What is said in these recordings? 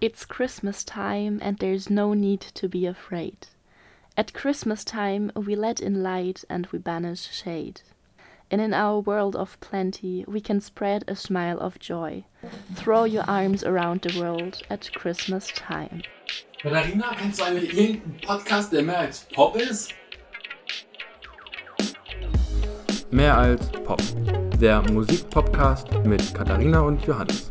It's Christmas time and there's no need to be afraid. At Christmas time we let in light and we banish shade. And in our world of plenty we can spread a smile of joy. Throw your arms around the world at Christmas time. Katharina, kennst du eigentlich irgendeinen Podcast, der mehr als Pop ist? Mehr als Pop. Der Musikpodcast mit Katharina und Johannes.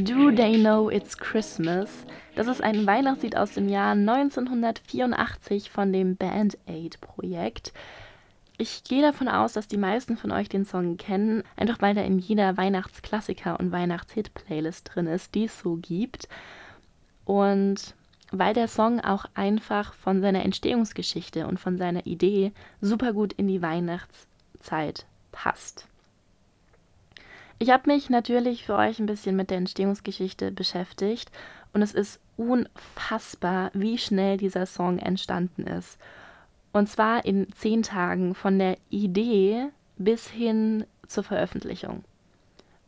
Do They Know It's Christmas? Das ist ein Weihnachtslied aus dem Jahr 1984 von dem Band Aid Projekt. Ich gehe davon aus, dass die meisten von euch den Song kennen, einfach weil er in jeder Weihnachtsklassiker- und Weihnachtshit-Playlist drin ist, die es so gibt. Und weil der Song auch einfach von seiner Entstehungsgeschichte und von seiner Idee super gut in die Weihnachtszeit passt. Ich habe mich natürlich für euch ein bisschen mit der Entstehungsgeschichte beschäftigt und es ist unfassbar, wie schnell dieser Song entstanden ist. Und zwar in zehn Tagen von der Idee bis hin zur Veröffentlichung.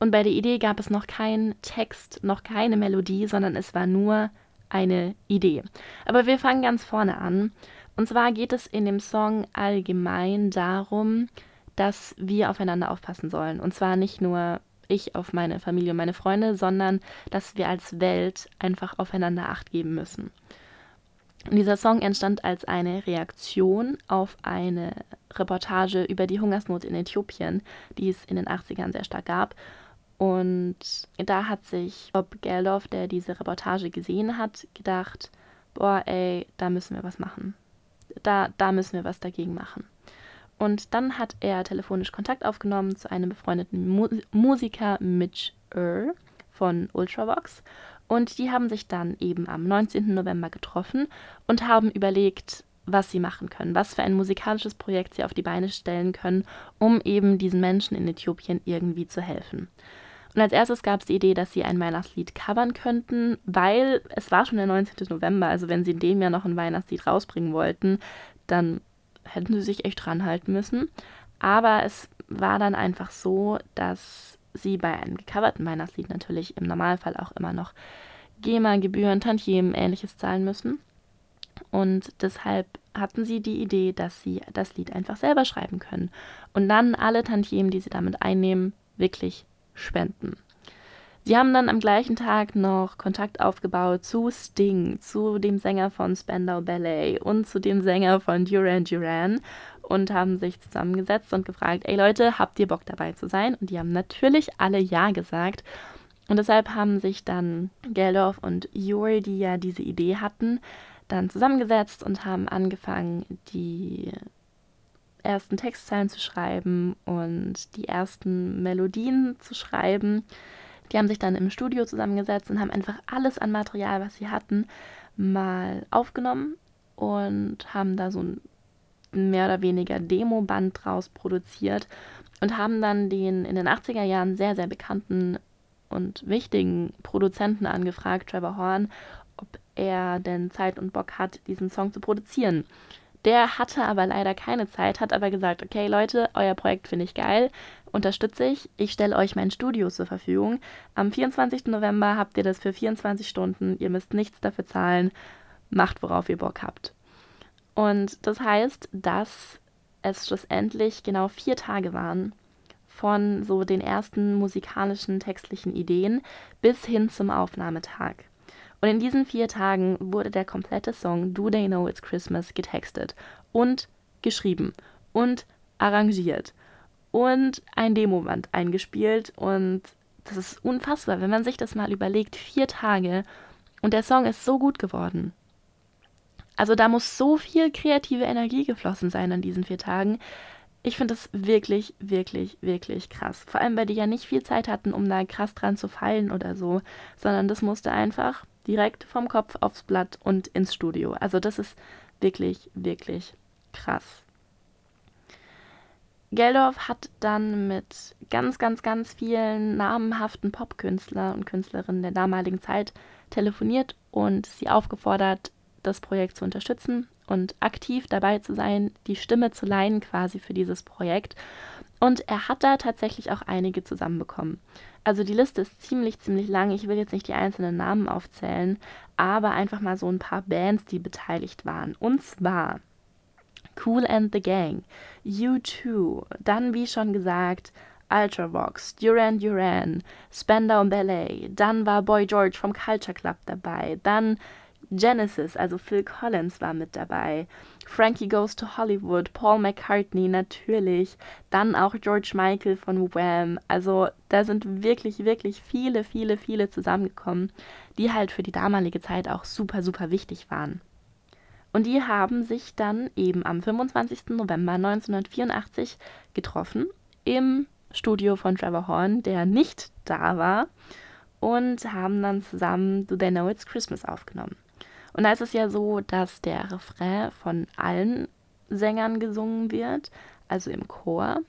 Und bei der Idee gab es noch keinen Text, noch keine Melodie, sondern es war nur eine Idee. Aber wir fangen ganz vorne an. Und zwar geht es in dem Song allgemein darum, dass wir aufeinander aufpassen sollen. Und zwar nicht nur ich auf meine Familie und meine Freunde, sondern dass wir als Welt einfach aufeinander acht geben müssen. Und dieser Song entstand als eine Reaktion auf eine Reportage über die Hungersnot in Äthiopien, die es in den 80ern sehr stark gab. Und da hat sich Bob Geldof, der diese Reportage gesehen hat, gedacht, boah, ey, da müssen wir was machen. Da, da müssen wir was dagegen machen. Und dann hat er telefonisch Kontakt aufgenommen zu einem befreundeten Mu Musiker Mitch Earl von Ultravox. Und die haben sich dann eben am 19. November getroffen und haben überlegt, was sie machen können, was für ein musikalisches Projekt sie auf die Beine stellen können, um eben diesen Menschen in Äthiopien irgendwie zu helfen. Und als erstes gab es die Idee, dass sie ein Weihnachtslied covern könnten, weil es war schon der 19. November, also wenn sie in dem Jahr noch ein Weihnachtslied rausbringen wollten, dann hätten sie sich echt dran halten müssen. Aber es war dann einfach so, dass sie bei einem gecoverten Weihnachtslied natürlich im Normalfall auch immer noch GEMA-Gebühren, Tantiemen, ähnliches zahlen müssen. Und deshalb hatten sie die Idee, dass sie das Lied einfach selber schreiben können und dann alle Tantiemen, die sie damit einnehmen, wirklich spenden. Sie haben dann am gleichen Tag noch Kontakt aufgebaut zu Sting, zu dem Sänger von Spandau Ballet und zu dem Sänger von Duran Duran und haben sich zusammengesetzt und gefragt, ey Leute, habt ihr Bock dabei zu sein? Und die haben natürlich alle Ja gesagt. Und deshalb haben sich dann Geldorf und Juri, die ja diese Idee hatten, dann zusammengesetzt und haben angefangen, die ersten Textzeilen zu schreiben und die ersten Melodien zu schreiben. Die haben sich dann im Studio zusammengesetzt und haben einfach alles an Material, was sie hatten, mal aufgenommen und haben da so ein mehr oder weniger Demoband draus produziert und haben dann den in den 80er Jahren sehr, sehr bekannten und wichtigen Produzenten angefragt, Trevor Horn, ob er denn Zeit und Bock hat, diesen Song zu produzieren. Der hatte aber leider keine Zeit, hat aber gesagt, okay Leute, euer Projekt finde ich geil, unterstütze ich. Ich stelle euch mein Studio zur Verfügung. Am 24. November habt ihr das für 24 Stunden. Ihr müsst nichts dafür zahlen. Macht, worauf ihr Bock habt. Und das heißt, dass es schlussendlich genau vier Tage waren von so den ersten musikalischen, textlichen Ideen bis hin zum Aufnahmetag. Und in diesen vier Tagen wurde der komplette Song Do They Know It's Christmas getextet und geschrieben und arrangiert und ein Demoband eingespielt und das ist unfassbar, wenn man sich das mal überlegt. Vier Tage und der Song ist so gut geworden. Also da muss so viel kreative Energie geflossen sein an diesen vier Tagen. Ich finde es wirklich, wirklich, wirklich krass. Vor allem, weil die ja nicht viel Zeit hatten, um da krass dran zu feilen oder so, sondern das musste einfach direkt vom Kopf aufs Blatt und ins Studio. Also das ist wirklich, wirklich krass. Geldorf hat dann mit ganz, ganz, ganz vielen namenhaften Popkünstler und Künstlerinnen der damaligen Zeit telefoniert und sie aufgefordert, das Projekt zu unterstützen und aktiv dabei zu sein, die Stimme zu leihen quasi für dieses Projekt. Und er hat da tatsächlich auch einige zusammenbekommen. Also die Liste ist ziemlich, ziemlich lang. Ich will jetzt nicht die einzelnen Namen aufzählen, aber einfach mal so ein paar Bands, die beteiligt waren. Und zwar Cool and the Gang, U2, dann wie schon gesagt Ultravox, Duran Duran, Spandau Ballet, dann war Boy George vom Culture Club dabei, dann Genesis, also Phil Collins war mit dabei, Frankie Goes to Hollywood, Paul McCartney natürlich, dann auch George Michael von Wham. Also da sind wirklich, wirklich viele, viele, viele zusammengekommen, die halt für die damalige Zeit auch super, super wichtig waren. Und die haben sich dann eben am 25. November 1984 getroffen im Studio von Trevor Horn, der nicht da war, und haben dann zusammen Do They Know It's Christmas aufgenommen. Und da ist es ja so, dass der Refrain von allen Sängern gesungen wird, also im Chor.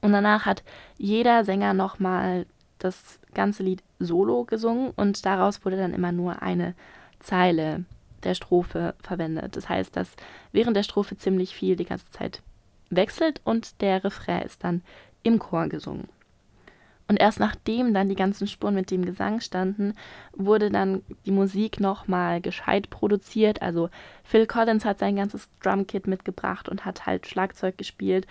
Und danach hat jeder Sänger nochmal das ganze Lied solo gesungen und daraus wurde dann immer nur eine Zeile der Strophe verwendet. Das heißt, dass während der Strophe ziemlich viel die ganze Zeit wechselt und der Refrain ist dann im Chor gesungen. Und erst nachdem dann die ganzen Spuren mit dem Gesang standen, wurde dann die Musik nochmal gescheit produziert. Also Phil Collins hat sein ganzes Drumkit mitgebracht und hat halt Schlagzeug gespielt.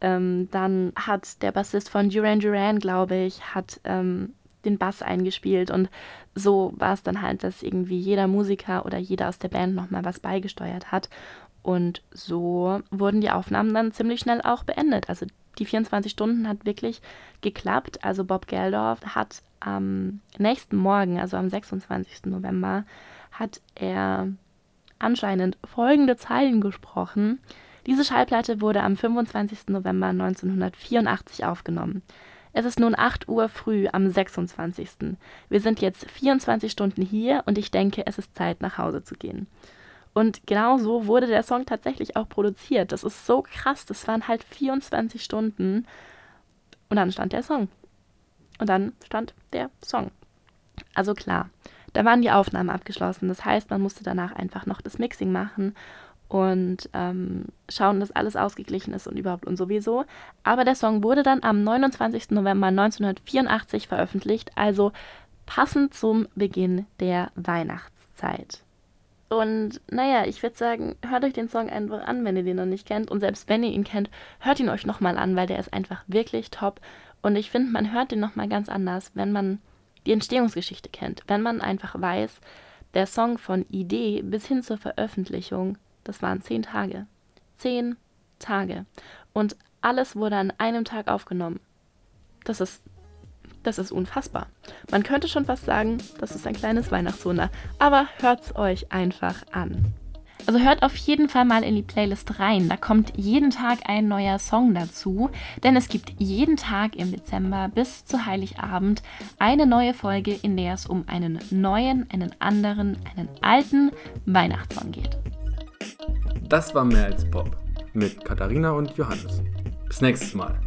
Ähm, dann hat der Bassist von Duran Duran, glaube ich, hat ähm, den Bass eingespielt und so war es dann halt, dass irgendwie jeder Musiker oder jeder aus der Band nochmal was beigesteuert hat. Und so wurden die Aufnahmen dann ziemlich schnell auch beendet. Also die 24 Stunden hat wirklich geklappt. Also Bob Geldorf hat am nächsten Morgen, also am 26. November, hat er anscheinend folgende Zeilen gesprochen. Diese Schallplatte wurde am 25. November 1984 aufgenommen. Es ist nun 8 Uhr früh am 26. Wir sind jetzt 24 Stunden hier und ich denke, es ist Zeit, nach Hause zu gehen. Und genau so wurde der Song tatsächlich auch produziert. Das ist so krass. Das waren halt 24 Stunden. Und dann stand der Song. Und dann stand der Song. Also klar, da waren die Aufnahmen abgeschlossen. Das heißt, man musste danach einfach noch das Mixing machen und ähm, schauen, dass alles ausgeglichen ist und überhaupt und sowieso. Aber der Song wurde dann am 29. November 1984 veröffentlicht, also passend zum Beginn der Weihnachtszeit. Und naja, ich würde sagen, hört euch den Song einfach an, wenn ihr den noch nicht kennt. Und selbst wenn ihr ihn kennt, hört ihn euch nochmal an, weil der ist einfach wirklich top. Und ich finde, man hört den nochmal ganz anders, wenn man die Entstehungsgeschichte kennt. Wenn man einfach weiß, der Song von Idee bis hin zur Veröffentlichung, das waren zehn Tage. Zehn Tage. Und alles wurde an einem Tag aufgenommen. Das ist das ist unfassbar. Man könnte schon fast sagen, das ist ein kleines Weihnachtswunder. Aber hört's euch einfach an. Also hört auf jeden Fall mal in die Playlist rein. Da kommt jeden Tag ein neuer Song dazu, denn es gibt jeden Tag im Dezember bis zu Heiligabend eine neue Folge, in der es um einen neuen, einen anderen, einen alten Weihnachtssong geht. Das war mehr als Pop mit Katharina und Johannes. Bis nächstes Mal.